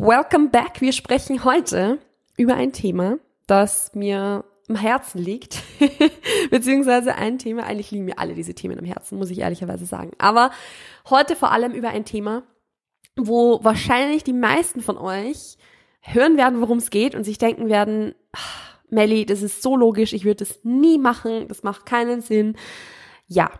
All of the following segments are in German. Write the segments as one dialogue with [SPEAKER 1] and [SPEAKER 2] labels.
[SPEAKER 1] Welcome back. Wir sprechen heute über ein Thema, das mir am Herzen liegt, beziehungsweise ein Thema, eigentlich liegen mir alle diese Themen am Herzen, muss ich ehrlicherweise sagen. Aber heute vor allem über ein Thema, wo wahrscheinlich die meisten von euch hören werden, worum es geht und sich denken werden, Melly, das ist so logisch, ich würde das nie machen, das macht keinen Sinn. Ja,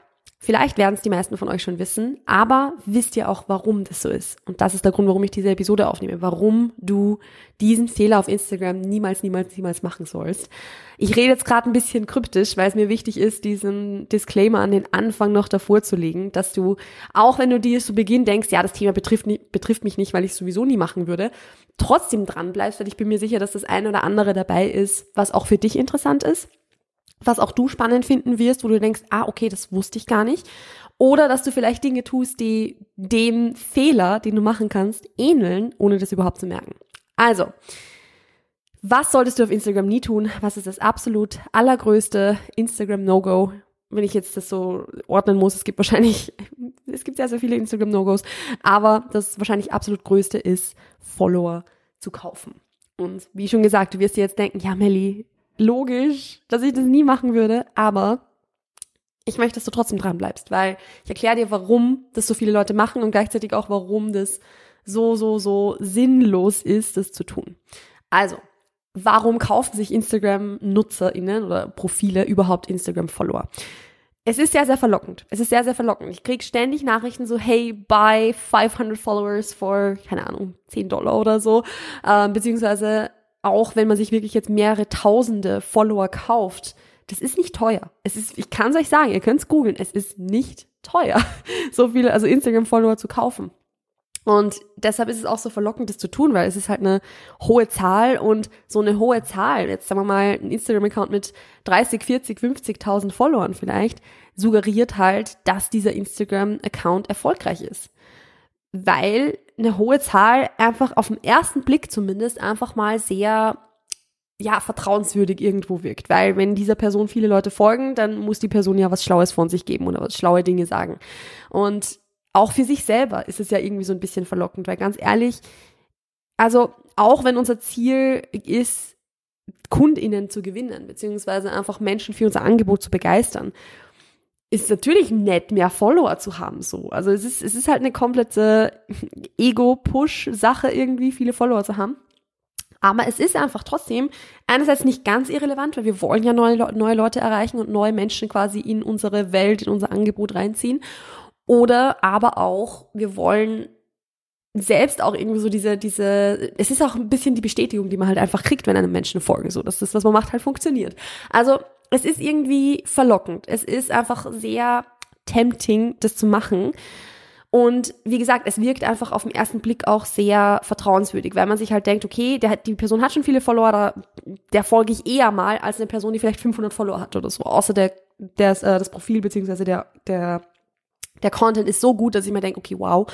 [SPEAKER 1] Vielleicht werden es die meisten von euch schon wissen, aber wisst ihr auch, warum das so ist? Und das ist der Grund, warum ich diese Episode aufnehme, warum du diesen Fehler auf Instagram niemals, niemals, niemals machen sollst. Ich rede jetzt gerade ein bisschen kryptisch, weil es mir wichtig ist, diesen Disclaimer an den Anfang noch davor zu legen, dass du, auch wenn du dir zu Beginn denkst, ja, das Thema betrifft, betrifft mich nicht, weil ich es sowieso nie machen würde, trotzdem dran bleibst, weil ich bin mir sicher, dass das eine oder andere dabei ist, was auch für dich interessant ist was auch du spannend finden wirst, wo du denkst, ah, okay, das wusste ich gar nicht. Oder dass du vielleicht Dinge tust, die dem Fehler, den du machen kannst, ähneln, ohne das überhaupt zu merken. Also, was solltest du auf Instagram nie tun? Was ist das absolut allergrößte Instagram-No-Go? Wenn ich jetzt das so ordnen muss, es gibt wahrscheinlich, es gibt sehr, sehr viele Instagram-No-Gos, aber das wahrscheinlich absolut größte ist, Follower zu kaufen. Und wie schon gesagt, du wirst dir jetzt denken, ja, Melly, logisch, dass ich das nie machen würde, aber ich möchte, dass du trotzdem dran bleibst, weil ich erkläre dir, warum das so viele Leute machen und gleichzeitig auch, warum das so, so, so sinnlos ist, das zu tun. Also, warum kaufen sich Instagram-NutzerInnen oder Profile überhaupt Instagram-Follower? Es ist sehr, sehr verlockend. Es ist sehr, sehr verlockend. Ich kriege ständig Nachrichten so, hey, buy 500 Followers for, keine Ahnung, 10 Dollar oder so. Ähm, beziehungsweise auch wenn man sich wirklich jetzt mehrere tausende Follower kauft, das ist nicht teuer. Es ist, ich kann es euch sagen, ihr könnt es googeln, es ist nicht teuer, so viele, also Instagram-Follower zu kaufen. Und deshalb ist es auch so verlockend, das zu tun, weil es ist halt eine hohe Zahl und so eine hohe Zahl, jetzt sagen wir mal ein Instagram-Account mit 30, 40, 50.000 Followern vielleicht, suggeriert halt, dass dieser Instagram-Account erfolgreich ist weil eine hohe Zahl einfach auf den ersten Blick zumindest einfach mal sehr ja, vertrauenswürdig irgendwo wirkt. Weil wenn dieser Person viele Leute folgen, dann muss die Person ja was Schlaues von sich geben oder was schlaue Dinge sagen. Und auch für sich selber ist es ja irgendwie so ein bisschen verlockend, weil ganz ehrlich, also auch wenn unser Ziel ist, KundInnen zu gewinnen, beziehungsweise einfach Menschen für unser Angebot zu begeistern, ist natürlich nett, mehr Follower zu haben, so. Also es ist, es ist halt eine komplette Ego-Push-Sache irgendwie, viele Follower zu haben. Aber es ist einfach trotzdem einerseits nicht ganz irrelevant, weil wir wollen ja neue, neue Leute erreichen und neue Menschen quasi in unsere Welt, in unser Angebot reinziehen. Oder aber auch, wir wollen selbst auch irgendwie so diese, diese, es ist auch ein bisschen die Bestätigung, die man halt einfach kriegt, wenn einem Menschen folgen, so, dass das, was man macht, halt funktioniert. Also es ist irgendwie verlockend. Es ist einfach sehr tempting, das zu machen. Und wie gesagt, es wirkt einfach auf den ersten Blick auch sehr vertrauenswürdig, weil man sich halt denkt, okay, der, die Person hat schon viele Follower, da, der folge ich eher mal als eine Person, die vielleicht 500 Follower hat oder so. Außer der, der äh, das Profil beziehungsweise der, der, der Content ist so gut, dass ich mir denke, okay, wow.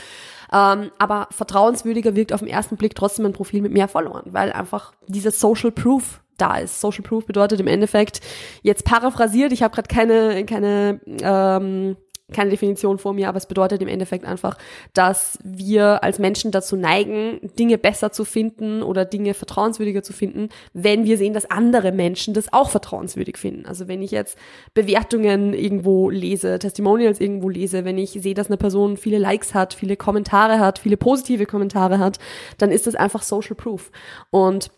[SPEAKER 1] Ähm, aber vertrauenswürdiger wirkt auf den ersten Blick trotzdem ein Profil mit mehr Followern, weil einfach dieser Social Proof da ist. Social Proof bedeutet im Endeffekt, jetzt paraphrasiert, ich habe gerade keine, keine, ähm, keine Definition vor mir, aber es bedeutet im Endeffekt einfach, dass wir als Menschen dazu neigen, Dinge besser zu finden oder Dinge vertrauenswürdiger zu finden, wenn wir sehen, dass andere Menschen das auch vertrauenswürdig finden. Also wenn ich jetzt Bewertungen irgendwo lese, Testimonials irgendwo lese, wenn ich sehe, dass eine Person viele Likes hat, viele Kommentare hat, viele positive Kommentare hat, dann ist das einfach Social Proof. Und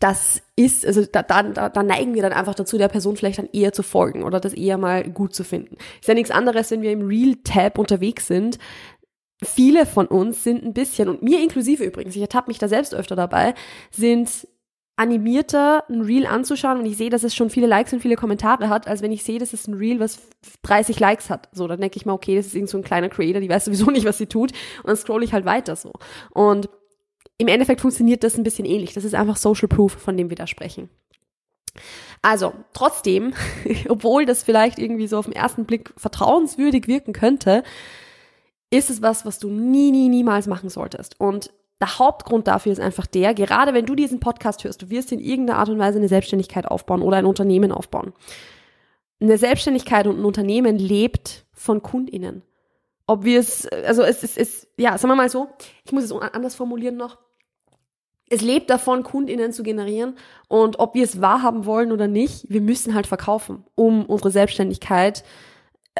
[SPEAKER 1] das ist, also da, da, da neigen wir dann einfach dazu, der Person vielleicht dann eher zu folgen oder das eher mal gut zu finden. Ist ja nichts anderes, wenn wir im Real-Tab unterwegs sind. Viele von uns sind ein bisschen, und mir inklusive übrigens, ich ertappe mich da selbst öfter dabei, sind animierter, ein Reel anzuschauen, wenn ich sehe, dass es schon viele Likes und viele Kommentare hat, als wenn ich sehe, dass es ein Reel, was 30 Likes hat. So, dann denke ich mal, okay, das ist irgend so ein kleiner Creator, die weiß sowieso nicht, was sie tut. Und dann scroll ich halt weiter so. Und im Endeffekt funktioniert das ein bisschen ähnlich. Das ist einfach Social Proof, von dem wir da sprechen. Also, trotzdem, obwohl das vielleicht irgendwie so auf den ersten Blick vertrauenswürdig wirken könnte, ist es was, was du nie, nie, niemals machen solltest. Und der Hauptgrund dafür ist einfach der, gerade wenn du diesen Podcast hörst, du wirst in irgendeiner Art und Weise eine Selbstständigkeit aufbauen oder ein Unternehmen aufbauen. Eine Selbstständigkeit und ein Unternehmen lebt von KundInnen. Ob wir es, also es ist, es, ja, sagen wir mal so, ich muss es anders formulieren noch es lebt davon, KundInnen zu generieren. Und ob wir es wahrhaben wollen oder nicht, wir müssen halt verkaufen, um unsere Selbstständigkeit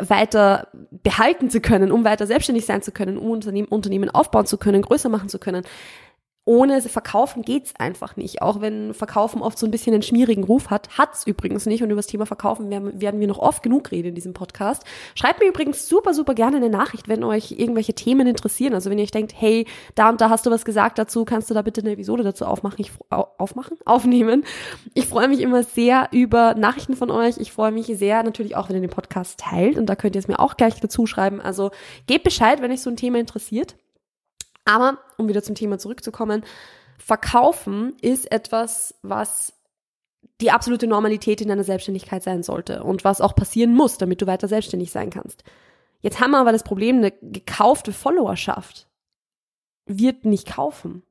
[SPEAKER 1] weiter behalten zu können, um weiter selbstständig sein zu können, um Unternehmen, Unternehmen aufbauen zu können, größer machen zu können ohne Verkaufen geht's einfach nicht. Auch wenn Verkaufen oft so ein bisschen einen schmierigen Ruf hat, hat's übrigens nicht. Und über das Thema Verkaufen werden, wir noch oft genug reden in diesem Podcast. Schreibt mir übrigens super, super gerne eine Nachricht, wenn euch irgendwelche Themen interessieren. Also wenn ihr euch denkt, hey, da und da hast du was gesagt dazu, kannst du da bitte eine Episode dazu aufmachen? Ich, aufmachen? Aufnehmen. Ich freue mich immer sehr über Nachrichten von euch. Ich freue mich sehr natürlich auch, wenn ihr den Podcast teilt. Und da könnt ihr es mir auch gleich dazu schreiben. Also gebt Bescheid, wenn euch so ein Thema interessiert. Aber, um wieder zum Thema zurückzukommen, Verkaufen ist etwas, was die absolute Normalität in deiner Selbstständigkeit sein sollte und was auch passieren muss, damit du weiter selbstständig sein kannst. Jetzt haben wir aber das Problem, eine gekaufte Followerschaft wird nicht kaufen.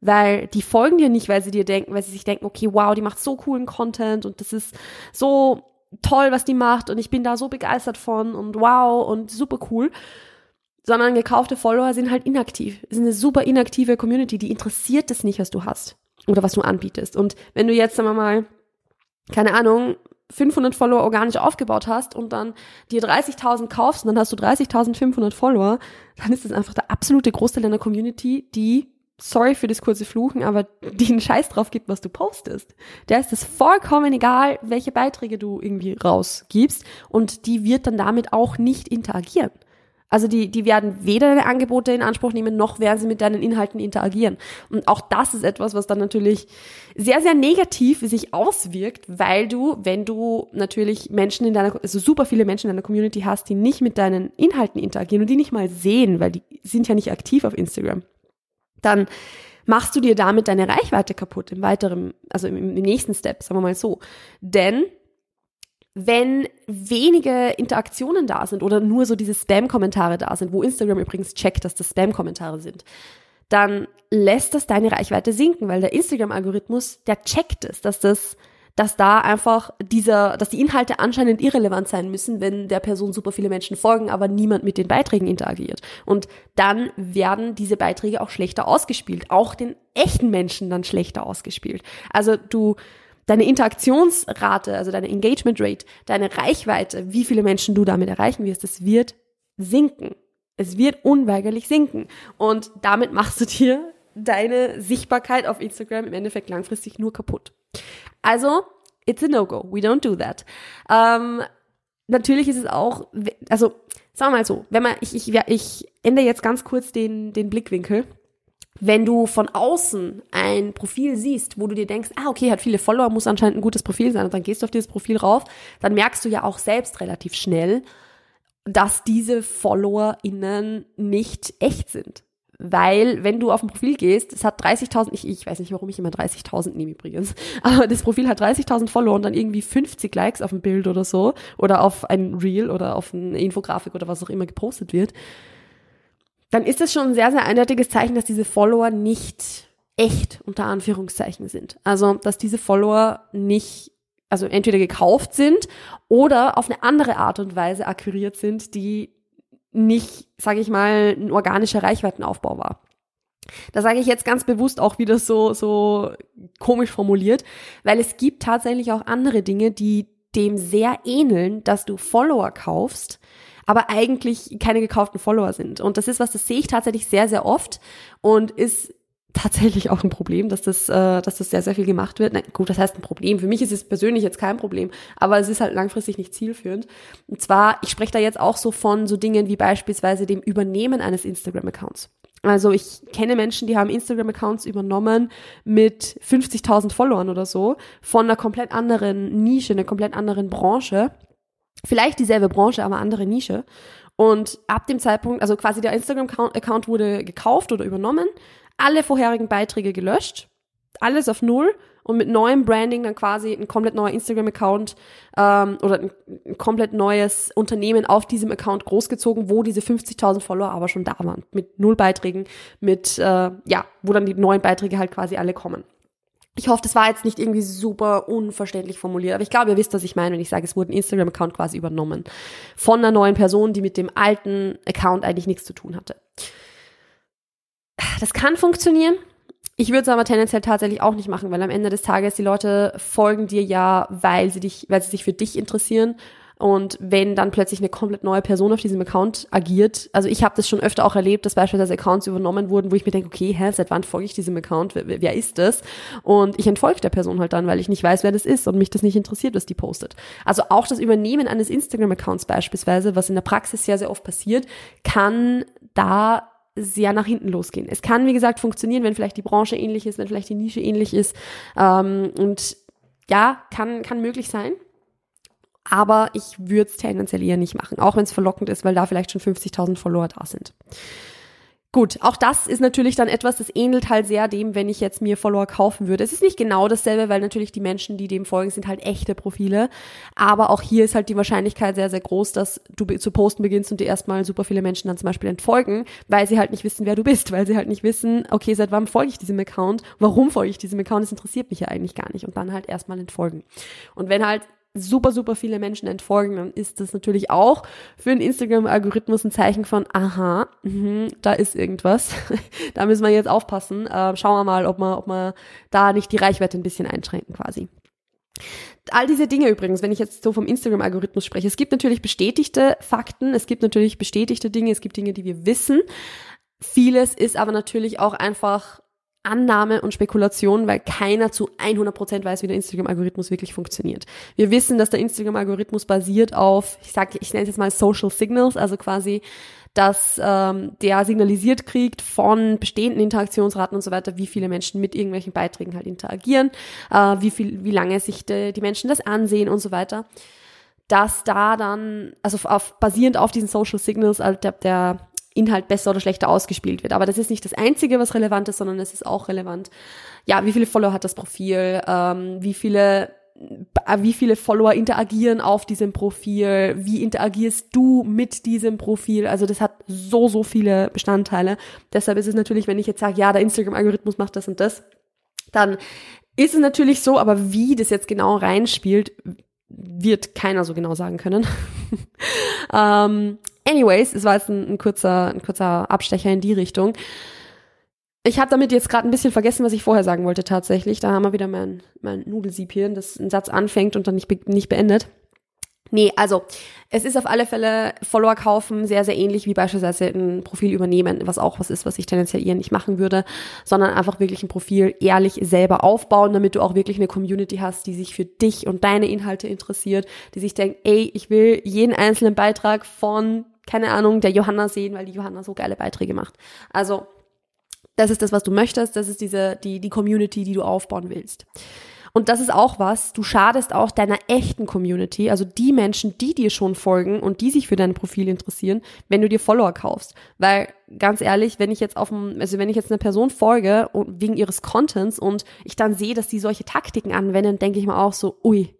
[SPEAKER 1] Weil die folgen dir nicht, weil sie dir denken, weil sie sich denken, okay, wow, die macht so coolen Content und das ist so toll, was die macht und ich bin da so begeistert von und wow und super cool, sondern gekaufte Follower sind halt inaktiv. Es ist eine super inaktive Community, die interessiert es nicht, was du hast oder was du anbietest. Und wenn du jetzt, sagen wir mal, keine Ahnung, 500 Follower organisch aufgebaut hast und dann dir 30.000 kaufst und dann hast du 30.500 Follower, dann ist das einfach der absolute Großteil deiner Community, die, sorry für das kurze Fluchen, aber die einen Scheiß drauf gibt, was du postest. Der ist es vollkommen egal, welche Beiträge du irgendwie rausgibst und die wird dann damit auch nicht interagieren. Also die, die werden weder deine Angebote in Anspruch nehmen, noch werden sie mit deinen Inhalten interagieren. Und auch das ist etwas, was dann natürlich sehr, sehr negativ sich auswirkt, weil du, wenn du natürlich Menschen in deiner, also super viele Menschen in deiner Community hast, die nicht mit deinen Inhalten interagieren und die nicht mal sehen, weil die sind ja nicht aktiv auf Instagram, dann machst du dir damit deine Reichweite kaputt im weiteren, also im, im nächsten Step, sagen wir mal so. Denn wenn wenige Interaktionen da sind oder nur so diese Spam-Kommentare da sind, wo Instagram übrigens checkt, dass das Spam-Kommentare sind, dann lässt das deine Reichweite sinken, weil der Instagram-Algorithmus, der checkt es, dass das, dass da einfach dieser, dass die Inhalte anscheinend irrelevant sein müssen, wenn der Person super viele Menschen folgen, aber niemand mit den Beiträgen interagiert. Und dann werden diese Beiträge auch schlechter ausgespielt, auch den echten Menschen dann schlechter ausgespielt. Also du, deine Interaktionsrate, also deine Engagement Rate, deine Reichweite, wie viele Menschen du damit erreichen wirst, das wird sinken. Es wird unweigerlich sinken. Und damit machst du dir deine Sichtbarkeit auf Instagram im Endeffekt langfristig nur kaputt. Also, it's a no-go. We don't do that. Ähm, natürlich ist es auch, also, sagen wir mal so, wenn man, ich, ich, ich ändere jetzt ganz kurz den, den Blickwinkel. Wenn du von außen ein Profil siehst, wo du dir denkst, ah, okay, hat viele Follower, muss anscheinend ein gutes Profil sein, und dann gehst du auf dieses Profil rauf, dann merkst du ja auch selbst relativ schnell, dass diese FollowerInnen nicht echt sind. Weil, wenn du auf ein Profil gehst, es hat 30.000, ich, ich weiß nicht, warum ich immer 30.000 nehme übrigens, aber das Profil hat 30.000 Follower und dann irgendwie 50 Likes auf ein Bild oder so, oder auf ein Reel oder auf eine Infografik oder was auch immer gepostet wird dann ist es schon ein sehr, sehr eindeutiges Zeichen, dass diese Follower nicht echt unter Anführungszeichen sind. Also, dass diese Follower nicht, also entweder gekauft sind oder auf eine andere Art und Weise akquiriert sind, die nicht, sage ich mal, ein organischer Reichweitenaufbau war. Da sage ich jetzt ganz bewusst auch wieder so, so komisch formuliert, weil es gibt tatsächlich auch andere Dinge, die dem sehr ähneln, dass du Follower kaufst, aber eigentlich keine gekauften Follower sind. Und das ist was, das sehe ich tatsächlich sehr, sehr oft und ist tatsächlich auch ein Problem, dass das, äh, dass das sehr, sehr viel gemacht wird. Na, gut, das heißt ein Problem. Für mich ist es persönlich jetzt kein Problem, aber es ist halt langfristig nicht zielführend. Und zwar, ich spreche da jetzt auch so von so Dingen wie beispielsweise dem Übernehmen eines Instagram-Accounts. Also ich kenne Menschen, die haben Instagram-Accounts übernommen mit 50.000 Followern oder so von einer komplett anderen Nische, einer komplett anderen Branche. Vielleicht dieselbe Branche, aber andere Nische. Und ab dem Zeitpunkt, also quasi der Instagram-Account wurde gekauft oder übernommen, alle vorherigen Beiträge gelöscht, alles auf Null und mit neuem Branding dann quasi ein komplett neuer Instagram-Account ähm, oder ein, ein, komplett neues Unternehmen auf diesem Account großgezogen, wo diese 50.000 Follower aber schon da waren. Mit null Beiträgen, mit, äh, ja, wo dann die neuen Beiträge halt quasi alle kommen. Ich hoffe, das war jetzt nicht irgendwie super unverständlich formuliert, aber ich glaube, ihr wisst, was ich meine, wenn ich sage, es wurde ein Instagram-Account quasi übernommen. Von einer neuen Person, die mit dem alten Account eigentlich nichts zu tun hatte. Das kann funktionieren. Ich würde es aber tendenziell tatsächlich auch nicht machen, weil am Ende des Tages die Leute folgen dir ja, weil sie dich, weil sie sich für dich interessieren. Und wenn dann plötzlich eine komplett neue Person auf diesem Account agiert, also ich habe das schon öfter auch erlebt, dass beispielsweise Accounts übernommen wurden, wo ich mir denke, okay, hä, seit wann folge ich diesem Account? Wer, wer ist das? Und ich entfolge der Person halt dann, weil ich nicht weiß, wer das ist und mich das nicht interessiert, was die postet. Also auch das Übernehmen eines Instagram-Accounts beispielsweise, was in der Praxis sehr, sehr oft passiert, kann da sehr nach hinten losgehen. Es kann, wie gesagt, funktionieren, wenn vielleicht die Branche ähnlich ist, wenn vielleicht die Nische ähnlich ist. Ähm, und ja, kann, kann möglich sein. Aber ich würde es tendenziell eher nicht machen, auch wenn es verlockend ist, weil da vielleicht schon 50.000 Follower da sind. Gut, auch das ist natürlich dann etwas, das ähnelt halt sehr dem, wenn ich jetzt mir Follower kaufen würde. Es ist nicht genau dasselbe, weil natürlich die Menschen, die dem folgen, sind halt echte Profile. Aber auch hier ist halt die Wahrscheinlichkeit sehr, sehr groß, dass du zu posten beginnst und dir erstmal super viele Menschen dann zum Beispiel entfolgen, weil sie halt nicht wissen, wer du bist, weil sie halt nicht wissen, okay, seit wann folge ich diesem Account, warum folge ich diesem Account, das interessiert mich ja eigentlich gar nicht und dann halt erstmal entfolgen. Und wenn halt super, super viele Menschen entfolgen, dann ist das natürlich auch für den Instagram-Algorithmus ein Zeichen von, aha, mh, da ist irgendwas. da müssen wir jetzt aufpassen. Äh, schauen wir mal, ob wir, ob wir da nicht die Reichweite ein bisschen einschränken quasi. All diese Dinge übrigens, wenn ich jetzt so vom Instagram-Algorithmus spreche, es gibt natürlich bestätigte Fakten, es gibt natürlich bestätigte Dinge, es gibt Dinge, die wir wissen. Vieles ist aber natürlich auch einfach Annahme und Spekulation, weil keiner zu 100% weiß, wie der Instagram-Algorithmus wirklich funktioniert. Wir wissen, dass der Instagram-Algorithmus basiert auf, ich sage, ich nenne es jetzt mal Social Signals, also quasi, dass ähm, der signalisiert kriegt von bestehenden Interaktionsraten und so weiter, wie viele Menschen mit irgendwelchen Beiträgen halt interagieren, äh, wie viel, wie lange sich de, die Menschen das ansehen und so weiter dass da dann, also auf, basierend auf diesen Social Signals, also der, der Inhalt besser oder schlechter ausgespielt wird. Aber das ist nicht das Einzige, was relevant ist, sondern es ist auch relevant, ja, wie viele Follower hat das Profil, ähm, wie viele äh, wie viele Follower interagieren auf diesem Profil, wie interagierst du mit diesem Profil. Also das hat so, so viele Bestandteile. Deshalb ist es natürlich, wenn ich jetzt sage, ja, der Instagram-Algorithmus macht das und das, dann ist es natürlich so, aber wie das jetzt genau reinspielt, wird keiner so genau sagen können. ähm, anyways, es war jetzt ein, ein, kurzer, ein kurzer Abstecher in die Richtung. Ich habe damit jetzt gerade ein bisschen vergessen, was ich vorher sagen wollte tatsächlich. Da haben wir wieder mein, mein Nudelsieb das einen Satz anfängt und dann nicht, be nicht beendet. Nee, also es ist auf alle Fälle Follower kaufen sehr, sehr ähnlich wie beispielsweise ein Profil übernehmen, was auch was ist, was ich tendenziell eher nicht machen würde, sondern einfach wirklich ein Profil ehrlich selber aufbauen, damit du auch wirklich eine Community hast, die sich für dich und deine Inhalte interessiert, die sich denkt, ey, ich will jeden einzelnen Beitrag von, keine Ahnung, der Johanna sehen, weil die Johanna so geile Beiträge macht. Also, das ist das, was du möchtest, das ist diese, die, die Community, die du aufbauen willst. Und das ist auch was, du schadest auch deiner echten Community, also die Menschen, die dir schon folgen und die sich für dein Profil interessieren, wenn du dir Follower kaufst. Weil ganz ehrlich, wenn ich jetzt auf dem, also wenn ich jetzt einer Person folge und wegen ihres Contents und ich dann sehe, dass die solche Taktiken anwenden, denke ich mir auch so, ui,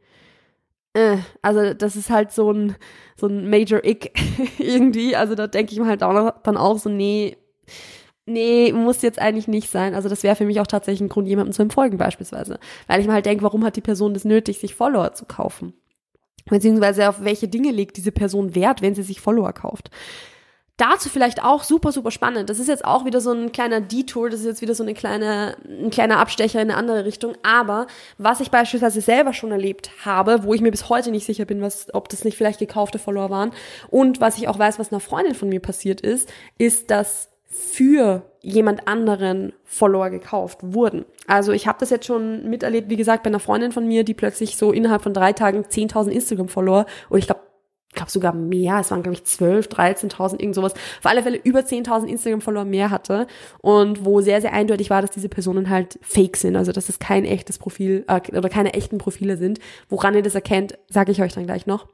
[SPEAKER 1] äh, also das ist halt so ein, so ein Major Ick irgendwie. Also da denke ich mir halt auch dann auch so, nee, nee, muss jetzt eigentlich nicht sein. Also das wäre für mich auch tatsächlich ein Grund, jemandem zu entfolgen beispielsweise. Weil ich mir halt denke, warum hat die Person das nötig, sich Follower zu kaufen? Beziehungsweise auf welche Dinge legt diese Person Wert, wenn sie sich Follower kauft? Dazu vielleicht auch super, super spannend. Das ist jetzt auch wieder so ein kleiner Detour, das ist jetzt wieder so eine kleine, ein kleiner Abstecher in eine andere Richtung. Aber was ich beispielsweise selber schon erlebt habe, wo ich mir bis heute nicht sicher bin, was, ob das nicht vielleicht gekaufte Follower waren und was ich auch weiß, was einer Freundin von mir passiert ist, ist, dass für jemand anderen Follower gekauft wurden. Also ich habe das jetzt schon miterlebt, wie gesagt, bei einer Freundin von mir, die plötzlich so innerhalb von drei Tagen 10.000 Instagram-Follower oder ich glaube glaube sogar mehr, es waren glaube ich 12, 13.000, irgend sowas, auf alle Fälle über 10.000 Instagram-Follower mehr hatte und wo sehr, sehr eindeutig war, dass diese Personen halt fake sind, also dass es kein echtes Profil äh, oder keine echten Profile sind. Woran ihr das erkennt, sage ich euch dann gleich noch.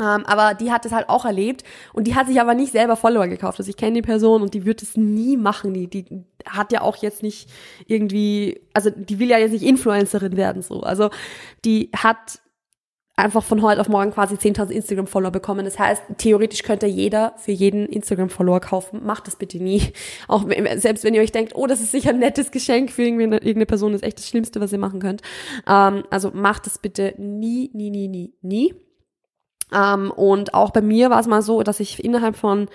[SPEAKER 1] Ähm, aber die hat es halt auch erlebt und die hat sich aber nicht selber Follower gekauft. Also ich kenne die Person und die wird es nie machen. Die, die hat ja auch jetzt nicht irgendwie, also die will ja jetzt nicht Influencerin werden so. Also die hat einfach von heute auf morgen quasi 10.000 Instagram-Follower bekommen. Das heißt, theoretisch könnte jeder für jeden Instagram-Follower kaufen. Macht das bitte nie. Auch selbst wenn ihr euch denkt, oh, das ist sicher ein nettes Geschenk für irgendeine Person, das ist echt das Schlimmste, was ihr machen könnt. Ähm, also macht das bitte nie, nie, nie, nie, nie. Ähm, und auch bei mir war es mal so, dass ich innerhalb von,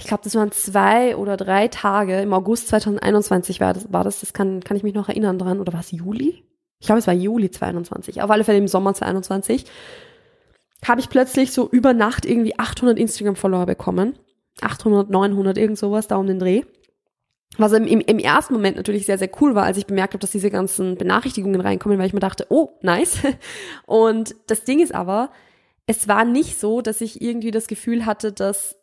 [SPEAKER 1] ich glaube, das waren zwei oder drei Tage im August 2021 war das, war das, das kann, kann ich mich noch erinnern dran, oder war es Juli? Ich glaube, es war Juli 22, auf alle Fälle im Sommer 22, habe ich plötzlich so über Nacht irgendwie 800 Instagram-Follower bekommen. 800, 900, irgend sowas, da um den Dreh. Was im, im ersten Moment natürlich sehr, sehr cool war, als ich bemerkt habe, dass diese ganzen Benachrichtigungen reinkommen, weil ich mir dachte, oh, nice. Und das Ding ist aber, es war nicht so, dass ich irgendwie das Gefühl hatte, dass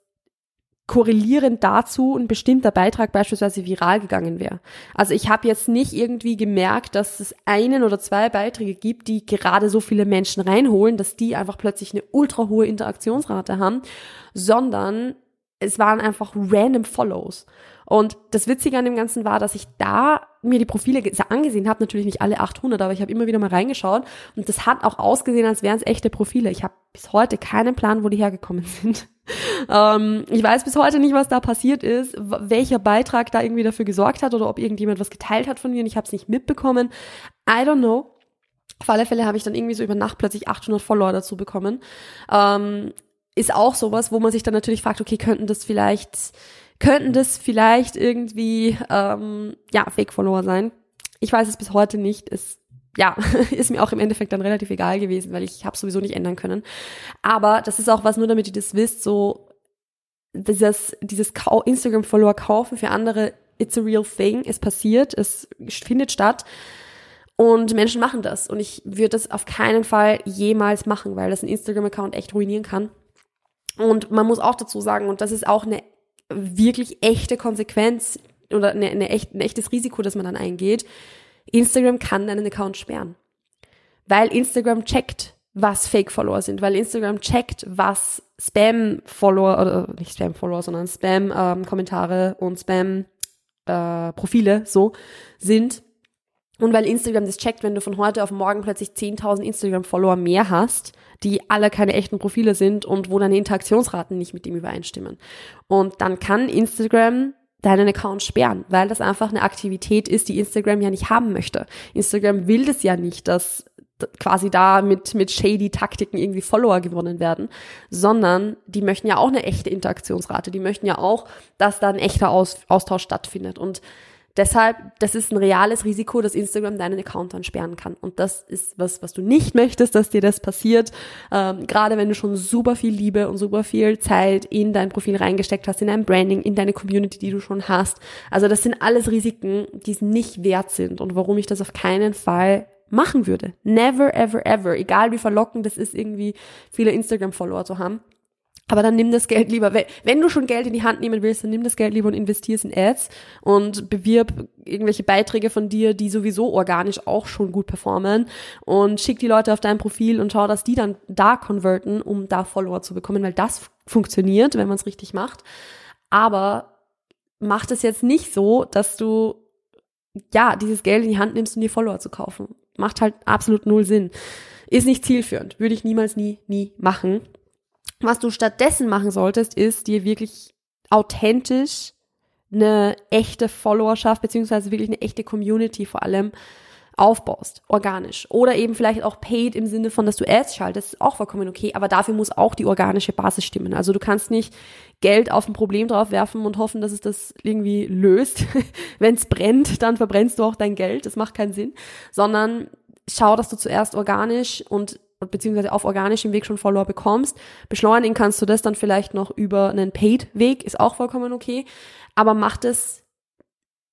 [SPEAKER 1] korrelierend dazu ein bestimmter Beitrag beispielsweise viral gegangen wäre. Also ich habe jetzt nicht irgendwie gemerkt, dass es einen oder zwei Beiträge gibt, die gerade so viele Menschen reinholen, dass die einfach plötzlich eine ultra hohe Interaktionsrate haben, sondern es waren einfach random Follows. Und das Witzige an dem Ganzen war, dass ich da mir die Profile angesehen habe, natürlich nicht alle 800, aber ich habe immer wieder mal reingeschaut und das hat auch ausgesehen, als wären es echte Profile. Ich habe bis heute keinen Plan, wo die hergekommen sind. Ähm, ich weiß bis heute nicht, was da passiert ist, welcher Beitrag da irgendwie dafür gesorgt hat oder ob irgendjemand was geteilt hat von mir und ich habe es nicht mitbekommen. I don't know. Auf alle Fälle habe ich dann irgendwie so über Nacht plötzlich 800 Follower dazu bekommen. Ähm, ist auch sowas, wo man sich dann natürlich fragt, okay, könnten das vielleicht könnten das vielleicht irgendwie ähm, ja Fake-Follower sein. Ich weiß es bis heute nicht. Es ja, ist mir auch im Endeffekt dann relativ egal gewesen, weil ich habe sowieso nicht ändern können. Aber das ist auch was, nur damit ihr das wisst, so dieses, dieses Instagram-Follower kaufen für andere, it's a real thing, es passiert, es findet statt. Und Menschen machen das. Und ich würde das auf keinen Fall jemals machen, weil das ein Instagram-Account echt ruinieren kann. Und man muss auch dazu sagen, und das ist auch eine wirklich echte Konsequenz oder eine, eine echt, ein echtes Risiko, das man dann eingeht. Instagram kann deinen Account sperren. Weil Instagram checkt, was Fake-Follower sind, weil Instagram checkt, was Spam-Follower, oder nicht Spam-Follower, sondern Spam-Kommentare ähm, und Spam-Profile äh, so sind. Und weil Instagram das checkt, wenn du von heute auf morgen plötzlich 10.000 Instagram-Follower mehr hast, die alle keine echten Profile sind und wo deine Interaktionsraten nicht mit dem übereinstimmen. Und dann kann Instagram deinen Account sperren, weil das einfach eine Aktivität ist, die Instagram ja nicht haben möchte. Instagram will das ja nicht, dass quasi da mit, mit shady Taktiken irgendwie Follower gewonnen werden, sondern die möchten ja auch eine echte Interaktionsrate. Die möchten ja auch, dass da ein echter Austausch stattfindet. Und Deshalb, das ist ein reales Risiko, dass Instagram deinen Account dann sperren kann. Und das ist was, was du nicht möchtest, dass dir das passiert. Ähm, gerade wenn du schon super viel Liebe und super viel Zeit in dein Profil reingesteckt hast, in dein Branding, in deine Community, die du schon hast. Also das sind alles Risiken, die es nicht wert sind und warum ich das auf keinen Fall machen würde. Never, ever, ever. Egal wie verlockend das ist, irgendwie viele Instagram-Follower zu haben. Aber dann nimm das Geld lieber, wenn du schon Geld in die Hand nehmen willst, dann nimm das Geld lieber und investier es in Ads und bewirb irgendwelche Beiträge von dir, die sowieso organisch auch schon gut performen und schick die Leute auf dein Profil und schau, dass die dann da konverten, um da Follower zu bekommen, weil das funktioniert, wenn man es richtig macht. Aber mach das jetzt nicht so, dass du ja dieses Geld in die Hand nimmst, um dir Follower zu kaufen. Macht halt absolut null Sinn. Ist nicht zielführend. Würde ich niemals nie, nie machen. Was du stattdessen machen solltest, ist dir wirklich authentisch eine echte Followerschaft beziehungsweise wirklich eine echte Community vor allem aufbaust, organisch. Oder eben vielleicht auch paid im Sinne von, dass du Ads schaltest, ist auch vollkommen okay, aber dafür muss auch die organische Basis stimmen. Also du kannst nicht Geld auf ein Problem drauf werfen und hoffen, dass es das irgendwie löst. Wenn es brennt, dann verbrennst du auch dein Geld, das macht keinen Sinn, sondern schau, dass du zuerst organisch und beziehungsweise auf organischem Weg schon Follower bekommst. Beschleunigen kannst du das dann vielleicht noch über einen Paid-Weg, ist auch vollkommen okay. Aber mach das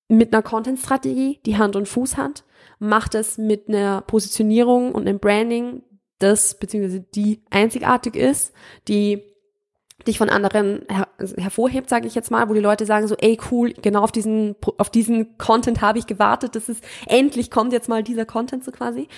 [SPEAKER 1] mit einer Content-Strategie, die Hand und Fuß hat. Mach das mit einer Positionierung und einem Branding, das beziehungsweise die einzigartig ist, die dich von anderen her hervorhebt, sage ich jetzt mal, wo die Leute sagen so, ey cool, genau auf diesen auf diesen Content habe ich gewartet, das ist endlich kommt jetzt mal dieser Content so quasi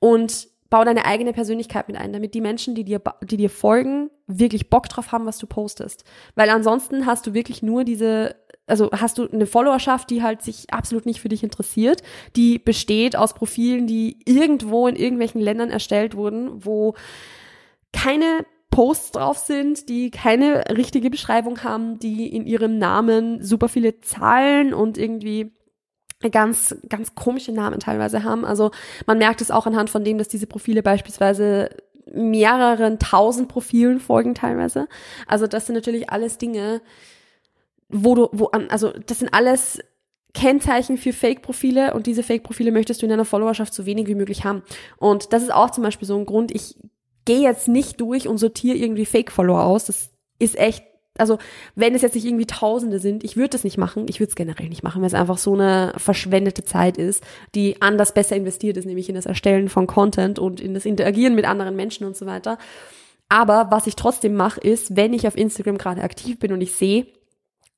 [SPEAKER 1] und bau deine eigene Persönlichkeit mit ein, damit die Menschen, die dir die dir folgen, wirklich Bock drauf haben, was du postest, weil ansonsten hast du wirklich nur diese also hast du eine Followerschaft, die halt sich absolut nicht für dich interessiert, die besteht aus Profilen, die irgendwo in irgendwelchen Ländern erstellt wurden, wo keine Posts drauf sind, die keine richtige Beschreibung haben, die in ihrem Namen super viele Zahlen und irgendwie ganz, ganz komische Namen teilweise haben. Also man merkt es auch anhand von dem, dass diese Profile beispielsweise mehreren tausend Profilen folgen teilweise. Also das sind natürlich alles Dinge, wo du, wo an, also das sind alles Kennzeichen für Fake-Profile und diese Fake-Profile möchtest du in deiner Followerschaft so wenig wie möglich haben. Und das ist auch zum Beispiel so ein Grund, ich gehe jetzt nicht durch und sortiere irgendwie Fake-Follower aus. Das ist echt, also wenn es jetzt nicht irgendwie Tausende sind, ich würde das nicht machen. Ich würde es generell nicht machen, weil es einfach so eine verschwendete Zeit ist, die anders besser investiert ist, nämlich in das Erstellen von Content und in das Interagieren mit anderen Menschen und so weiter. Aber was ich trotzdem mache, ist, wenn ich auf Instagram gerade aktiv bin und ich sehe,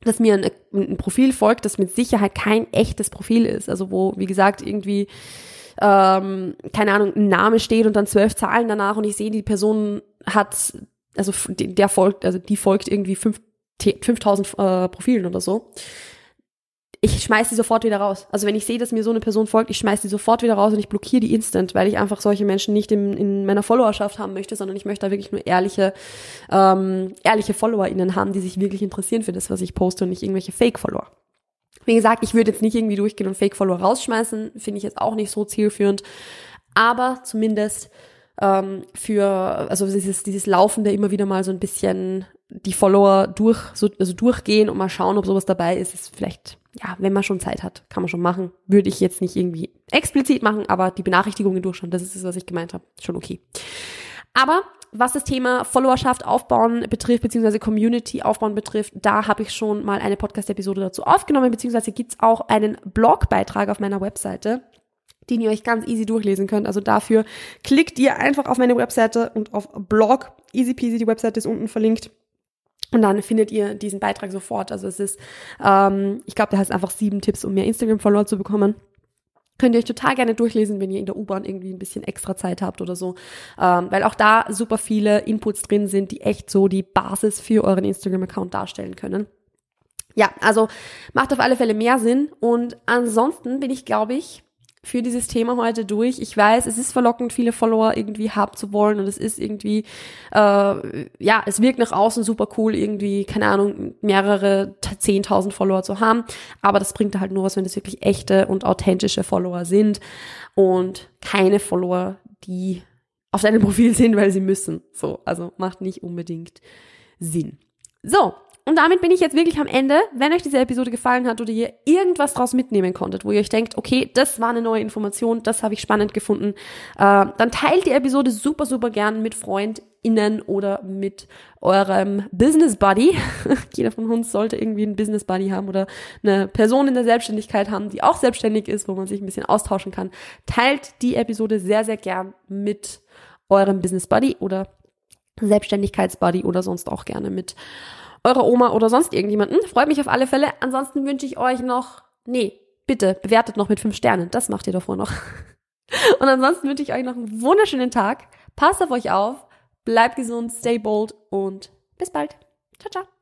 [SPEAKER 1] dass mir ein, ein, Profil folgt, das mit Sicherheit kein echtes Profil ist. Also wo, wie gesagt, irgendwie ähm, keine Ahnung, ein Name steht und dann zwölf Zahlen danach und ich sehe, die Person hat, also der folgt, also die folgt irgendwie fünf, 5000 äh, Profilen oder so. Ich schmeiß die sofort wieder raus. Also wenn ich sehe, dass mir so eine Person folgt, ich schmeiß die sofort wieder raus und ich blockiere die instant, weil ich einfach solche Menschen nicht in, in meiner Followerschaft haben möchte, sondern ich möchte da wirklich nur ehrliche, ähm, ehrliche FollowerInnen haben, die sich wirklich interessieren für das, was ich poste und nicht irgendwelche Fake-Follower. Wie gesagt, ich würde jetzt nicht irgendwie durchgehen und Fake-Follower rausschmeißen, finde ich jetzt auch nicht so zielführend. Aber zumindest ähm, für, also dieses, dieses Laufende immer wieder mal so ein bisschen die Follower durch, so, also durchgehen und mal schauen, ob sowas dabei ist, ist vielleicht, ja, wenn man schon Zeit hat, kann man schon machen. Würde ich jetzt nicht irgendwie explizit machen, aber die Benachrichtigungen durchschauen, das ist es, was ich gemeint habe. Schon okay. Aber was das Thema Followerschaft aufbauen betrifft, beziehungsweise Community aufbauen betrifft, da habe ich schon mal eine Podcast-Episode dazu aufgenommen, beziehungsweise gibt's auch einen Blogbeitrag auf meiner Webseite den ihr euch ganz easy durchlesen könnt. Also dafür klickt ihr einfach auf meine Webseite und auf Blog. Easy peasy, die Webseite ist unten verlinkt. Und dann findet ihr diesen Beitrag sofort. Also es ist, ähm, ich glaube, der heißt einfach sieben Tipps, um mehr Instagram-Follower zu bekommen. Könnt ihr euch total gerne durchlesen, wenn ihr in der U-Bahn irgendwie ein bisschen extra Zeit habt oder so. Ähm, weil auch da super viele Inputs drin sind, die echt so die Basis für euren Instagram-Account darstellen können. Ja, also macht auf alle Fälle mehr Sinn. Und ansonsten bin ich, glaube ich, für dieses Thema heute durch. Ich weiß, es ist verlockend, viele Follower irgendwie haben zu wollen und es ist irgendwie, äh, ja, es wirkt nach außen super cool, irgendwie, keine Ahnung, mehrere zehntausend Follower zu haben, aber das bringt halt nur was, wenn das wirklich echte und authentische Follower sind und keine Follower, die auf deinem Profil sind, weil sie müssen. So, also macht nicht unbedingt Sinn. So, und damit bin ich jetzt wirklich am Ende. Wenn euch diese Episode gefallen hat oder ihr irgendwas draus mitnehmen konntet, wo ihr euch denkt, okay, das war eine neue Information, das habe ich spannend gefunden, äh, dann teilt die Episode super, super gern mit FreundInnen oder mit eurem Business Buddy. Jeder von uns sollte irgendwie einen Business Buddy haben oder eine Person in der Selbstständigkeit haben, die auch selbstständig ist, wo man sich ein bisschen austauschen kann. Teilt die Episode sehr, sehr gern mit eurem Business Buddy oder Selbstständigkeitsbuddy oder sonst auch gerne mit eurer Oma oder sonst irgendjemanden. Freut mich auf alle Fälle. Ansonsten wünsche ich euch noch, nee, bitte bewertet noch mit fünf Sternen. Das macht ihr davor noch. Und ansonsten wünsche ich euch noch einen wunderschönen Tag. Passt auf euch auf, bleibt gesund, stay bold und bis bald. Ciao, ciao.